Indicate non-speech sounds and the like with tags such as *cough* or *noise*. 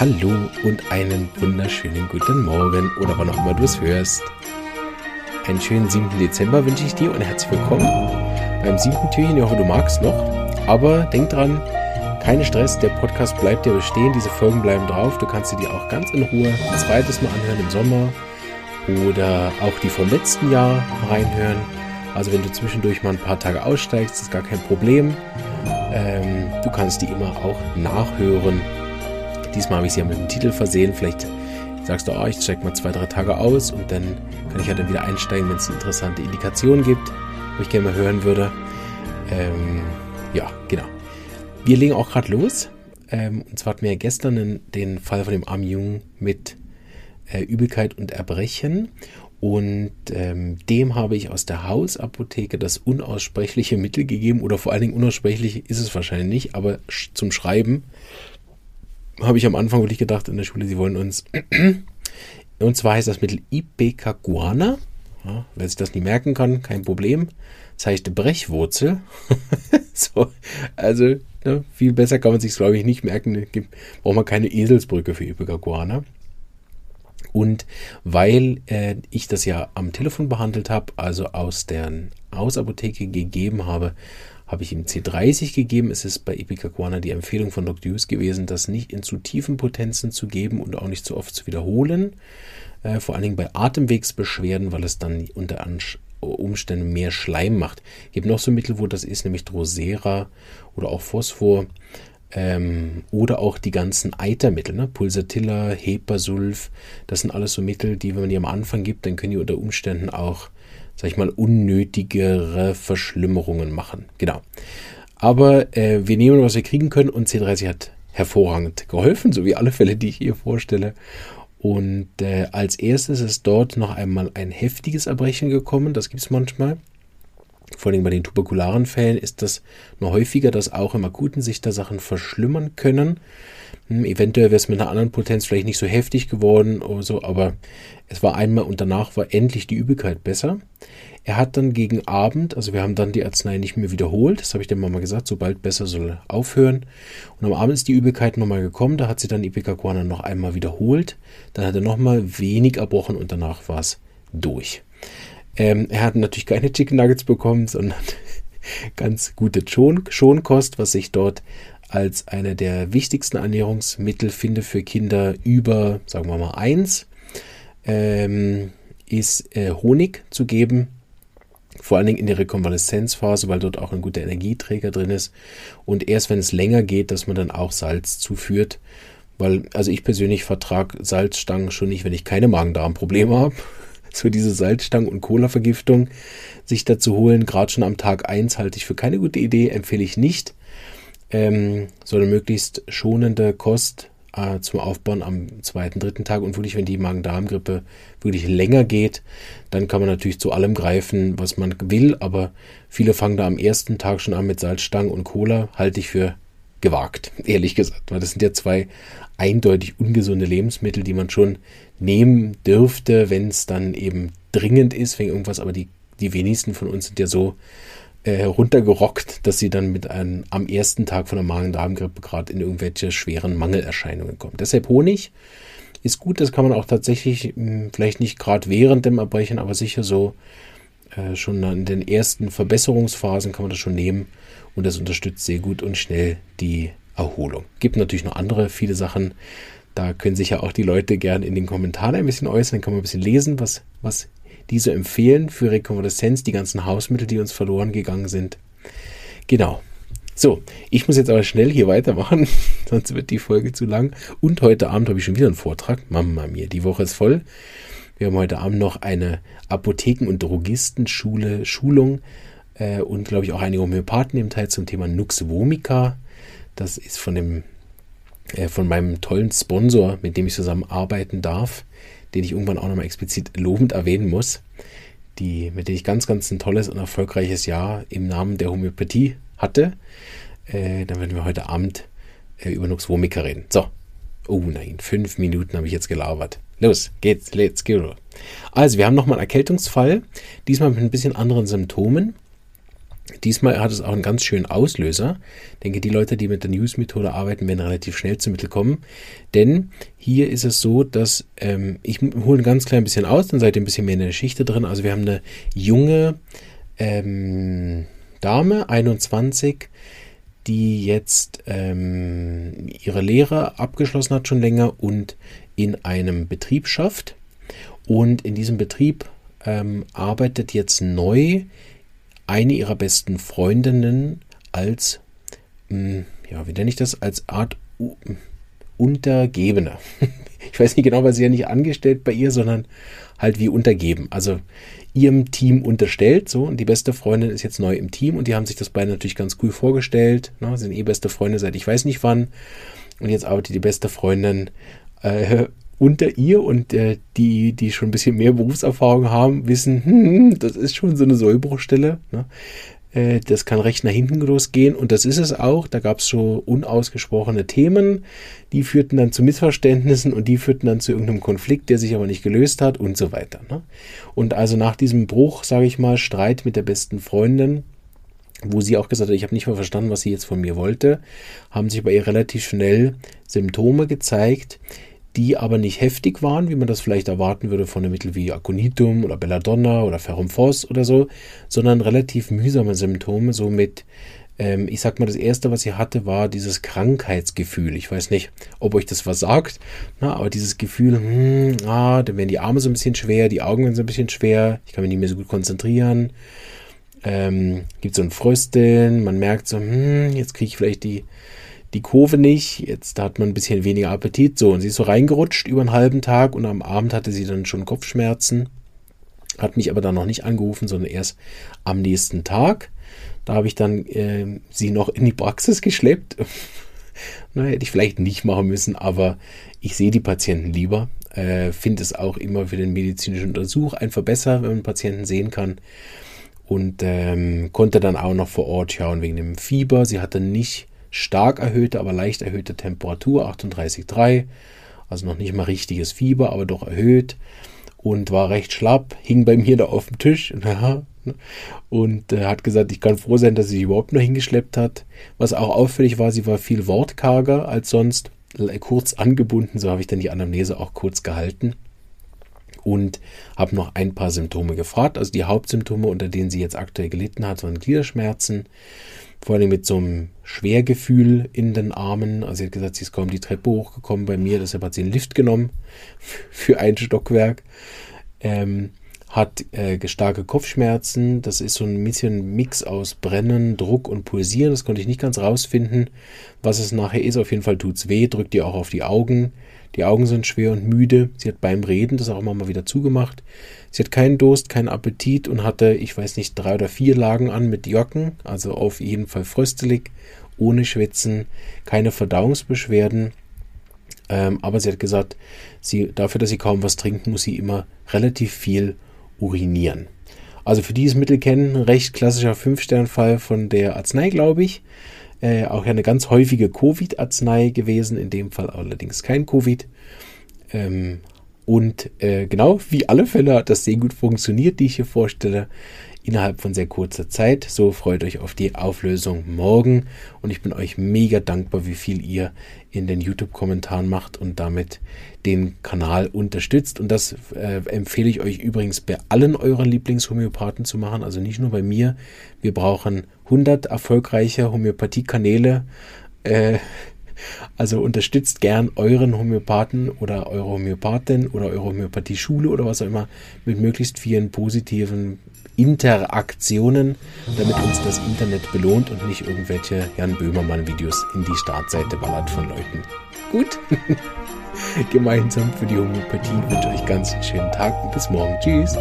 Hallo und einen wunderschönen guten Morgen oder wann auch immer du es hörst. Einen schönen 7. Dezember wünsche ich dir und herzlich willkommen beim siebten Türchen. Ich hoffe, du magst noch. Aber denk dran, kein Stress, der Podcast bleibt ja bestehen, diese Folgen bleiben drauf. Du kannst sie dir auch ganz in Ruhe ein zweites Mal anhören im Sommer oder auch die vom letzten Jahr reinhören. Also wenn du zwischendurch mal ein paar Tage aussteigst, ist gar kein Problem. Ähm, du kannst die immer auch nachhören. Diesmal habe ich sie ja mit dem Titel versehen. Vielleicht sagst du, oh, ich check mal zwei, drei Tage aus und dann kann ich ja dann wieder einsteigen, wenn es eine interessante Indikation gibt, wo ich gerne mal hören würde. Ähm, ja, genau. Wir legen auch gerade los. Ähm, und zwar hatten wir ja gestern den, den Fall von dem armen Jungen mit äh, Übelkeit und Erbrechen. Und ähm, dem habe ich aus der Hausapotheke das unaussprechliche Mittel gegeben. Oder vor allen Dingen unaussprechlich ist es wahrscheinlich nicht, aber zum Schreiben habe ich am Anfang wirklich gedacht in der Schule, sie wollen uns. *clears throat* Und zwar heißt das Mittel Ipecacuana. Ja, wer sich das nie merken kann, kein Problem. Das heißt Brechwurzel. *laughs* so, also ne, viel besser kann man sich glaube ich nicht merken. Braucht man keine Eselsbrücke für Ipecacuana. Und weil äh, ich das ja am Telefon behandelt habe, also aus der Hausapotheke gegeben habe, habe ich ihm C30 gegeben. Es ist bei Ipecacuana die Empfehlung von Dr. Hughes gewesen, das nicht in zu tiefen Potenzen zu geben und auch nicht zu oft zu wiederholen. Äh, vor allen Dingen bei Atemwegsbeschwerden, weil es dann unter Umständen mehr Schleim macht. Gibt noch so Mittel, wo das ist, nämlich Drosera oder auch Phosphor. Ähm, oder auch die ganzen Eitermittel, ne? Pulsatilla, Hepasulf, das sind alles so Mittel, die, wenn man die am Anfang gibt, dann können die unter Umständen auch, sag ich mal, unnötigere Verschlimmerungen machen. Genau. Aber äh, wir nehmen, was wir kriegen können und C30 hat hervorragend geholfen, so wie alle Fälle, die ich hier vorstelle. Und äh, als erstes ist dort noch einmal ein heftiges Erbrechen gekommen, das gibt es manchmal vor allem bei den tuberkularen Fällen ist das noch häufiger, dass auch im Akuten sich da Sachen verschlimmern können. Hm, eventuell wäre es mit einer anderen Potenz vielleicht nicht so heftig geworden oder so, aber es war einmal und danach war endlich die Übelkeit besser. Er hat dann gegen Abend, also wir haben dann die Arznei nicht mehr wiederholt, das habe ich der Mama gesagt, sobald besser soll aufhören. Und am Abend ist die Übelkeit nochmal gekommen, da hat sie dann Ipecacuana noch einmal wiederholt, dann hat er nochmal wenig erbrochen und danach war es durch. Ähm, er hat natürlich keine Chicken Nuggets bekommen, sondern *laughs* ganz gute Schon Schonkost, was ich dort als eine der wichtigsten Ernährungsmittel finde für Kinder über, sagen wir mal, eins, ähm, ist äh, Honig zu geben. Vor allen Dingen in der Rekonvaleszenzphase, weil dort auch ein guter Energieträger drin ist. Und erst wenn es länger geht, dass man dann auch Salz zuführt. Weil, also ich persönlich vertrage Salzstangen schon nicht, wenn ich keine Magen-Darm-Probleme habe so diese Salzstangen- und Cola-Vergiftung sich dazu holen, gerade schon am Tag 1 halte ich für keine gute Idee, empfehle ich nicht. Ähm, sondern möglichst schonende Kost äh, zum Aufbauen am zweiten, dritten Tag. Und wirklich, wenn die Magen-Darm-Grippe wirklich länger geht, dann kann man natürlich zu allem greifen, was man will, aber viele fangen da am ersten Tag schon an mit Salzstangen und Cola, halte ich für gewagt, ehrlich gesagt, weil das sind ja zwei eindeutig ungesunde Lebensmittel, die man schon nehmen dürfte, wenn es dann eben dringend ist, wegen irgendwas, aber die, die wenigsten von uns sind ja so äh, runtergerockt, dass sie dann mit einem am ersten Tag von der Magen-Darm-Grippe gerade in irgendwelche schweren Mangelerscheinungen kommen. Deshalb Honig ist gut, das kann man auch tatsächlich mh, hm, vielleicht nicht gerade während dem Erbrechen, aber sicher so äh, schon in den ersten Verbesserungsphasen kann man das schon nehmen und das unterstützt sehr gut und schnell die Erholung. Gibt natürlich noch andere viele Sachen. Da können sich ja auch die Leute gerne in den Kommentaren ein bisschen äußern. Dann kann man ein bisschen lesen, was, was diese empfehlen für Rekonvaleszenz, die ganzen Hausmittel, die uns verloren gegangen sind. Genau. So, ich muss jetzt aber schnell hier weitermachen, *laughs* sonst wird die Folge zu lang. Und heute Abend habe ich schon wieder einen Vortrag. Mama mir, die Woche ist voll. Wir haben heute Abend noch eine Apotheken- und Drogistenschule, Schulung äh, und glaube ich auch einige Homöopathen im Teil zum Thema Nux vomica. Das ist von dem äh, von meinem tollen Sponsor, mit dem ich zusammenarbeiten darf, den ich irgendwann auch nochmal explizit lobend erwähnen muss, die, mit dem ich ganz, ganz ein tolles und erfolgreiches Jahr im Namen der Homöopathie hatte. Äh, dann werden wir heute Abend äh, über Nux vomica reden. So. Oh nein, fünf Minuten habe ich jetzt gelabert. Los, geht's, let's go. Also, wir haben nochmal einen Erkältungsfall, diesmal mit ein bisschen anderen Symptomen. Diesmal hat es auch einen ganz schönen Auslöser. Ich denke, die Leute, die mit der News-Methode arbeiten, werden relativ schnell zum Mittel kommen. Denn hier ist es so, dass ähm, ich hole ein ganz klein bisschen aus, dann seid ihr ein bisschen mehr in der Geschichte drin. Also wir haben eine junge ähm, Dame, 21, die jetzt ähm, ihre Lehre abgeschlossen hat schon länger und in einem Betrieb schafft. Und in diesem Betrieb ähm, arbeitet jetzt neu eine ihrer besten Freundinnen als, mh, hm, ja, wie nenne ich das, als Art U Untergebene. *laughs* ich weiß nicht genau, was sie ja nicht angestellt bei ihr, sondern halt wie untergeben. Also ihrem Team unterstellt, so, und die beste Freundin ist jetzt neu im Team und die haben sich das beide natürlich ganz cool vorgestellt, ne, sind eh beste Freunde seit ich weiß nicht wann und jetzt arbeitet die beste Freundin äh, unter ihr und äh, die, die schon ein bisschen mehr Berufserfahrung haben, wissen, hm, das ist schon so eine Sollbruchstelle. Ne? Äh, das kann recht nach hinten losgehen und das ist es auch. Da gab es so unausgesprochene Themen, die führten dann zu Missverständnissen und die führten dann zu irgendeinem Konflikt, der sich aber nicht gelöst hat und so weiter. Ne? Und also nach diesem Bruch, sage ich mal, Streit mit der besten Freundin, wo sie auch gesagt hat, ich habe nicht mehr verstanden, was sie jetzt von mir wollte, haben sich bei ihr relativ schnell Symptome gezeigt, die aber nicht heftig waren, wie man das vielleicht erwarten würde von einem Mittel wie Aconitum oder Belladonna oder Ferrum Phos oder so, sondern relativ mühsame Symptome, so mit, ähm, ich sag mal, das erste, was sie hatte, war dieses Krankheitsgefühl. Ich weiß nicht, ob euch das was sagt, na, aber dieses Gefühl, hm, ah, dann werden die Arme so ein bisschen schwer, die Augen werden so ein bisschen schwer, ich kann mich nicht mehr so gut konzentrieren. Ähm, gibt so ein Frösteln, man merkt so, hm, jetzt kriege ich vielleicht die die Kurve nicht. Jetzt hat man ein bisschen weniger Appetit. So, und sie ist so reingerutscht über einen halben Tag und am Abend hatte sie dann schon Kopfschmerzen. Hat mich aber dann noch nicht angerufen, sondern erst am nächsten Tag. Da habe ich dann äh, sie noch in die Praxis geschleppt. *laughs* Na, hätte ich vielleicht nicht machen müssen, aber ich sehe die Patienten lieber. Äh, Finde es auch immer für den medizinischen Untersuch einfach besser, wenn man Patienten sehen kann. Und ähm, konnte dann auch noch vor Ort schauen wegen dem Fieber. Sie hatte nicht stark erhöhte, aber leicht erhöhte Temperatur, 38,3. Also noch nicht mal richtiges Fieber, aber doch erhöht. Und war recht schlapp, hing bei mir da auf dem Tisch. *laughs* und äh, hat gesagt, ich kann froh sein, dass sie sich überhaupt nur hingeschleppt hat. Was auch auffällig war, sie war viel wortkarger als sonst, kurz angebunden, so habe ich dann die Anamnese auch kurz gehalten und habe noch ein paar Symptome gefragt. Also die Hauptsymptome, unter denen sie jetzt aktuell gelitten hat, waren Gliederschmerzen, vor allem mit so einem Schwergefühl in den Armen. Also sie hat gesagt, sie ist kaum die Treppe hochgekommen bei mir, deshalb hat sie einen Lift genommen *laughs* für ein Stockwerk. Ähm, hat äh, starke Kopfschmerzen. Das ist so ein bisschen Mix aus Brennen, Druck und Pulsieren. Das konnte ich nicht ganz rausfinden, was es nachher ist. Auf jeden Fall tut es weh, drückt ihr auch auf die Augen. Die Augen sind schwer und müde. Sie hat beim Reden das auch immer mal wieder zugemacht. Sie hat keinen Durst, keinen Appetit und hatte, ich weiß nicht, drei oder vier Lagen an mit Jocken, also auf jeden Fall fröstelig, ohne Schwitzen, keine Verdauungsbeschwerden. Ähm, aber sie hat gesagt, sie, dafür, dass sie kaum was trinkt, muss sie immer relativ viel urinieren. Also für dieses Mittel kennen, recht klassischer Fünf-Stern-Fall von der Arznei, glaube ich. Äh, auch eine ganz häufige Covid-Arznei gewesen, in dem Fall allerdings kein Covid. Ähm, und äh, genau wie alle Fälle hat das sehr gut funktioniert, die ich hier vorstelle, innerhalb von sehr kurzer Zeit. So freut euch auf die Auflösung morgen und ich bin euch mega dankbar, wie viel ihr in den YouTube-Kommentaren macht und damit den Kanal unterstützt. Und das äh, empfehle ich euch übrigens bei allen euren Lieblingshomöopathen zu machen, also nicht nur bei mir. Wir brauchen 100 erfolgreiche Homöopathie-Kanäle. Äh, also unterstützt gern euren Homöopathen oder eure Homöopathin oder eure Homöopathie-Schule oder was auch immer mit möglichst vielen positiven Interaktionen, damit uns das Internet belohnt und nicht irgendwelche Jan Böhmermann-Videos in die Startseite ballert von Leuten. Gut? *laughs* Gemeinsam für die Homöopathie wünsche ich euch ganz einen schönen Tag und bis morgen. Tschüss.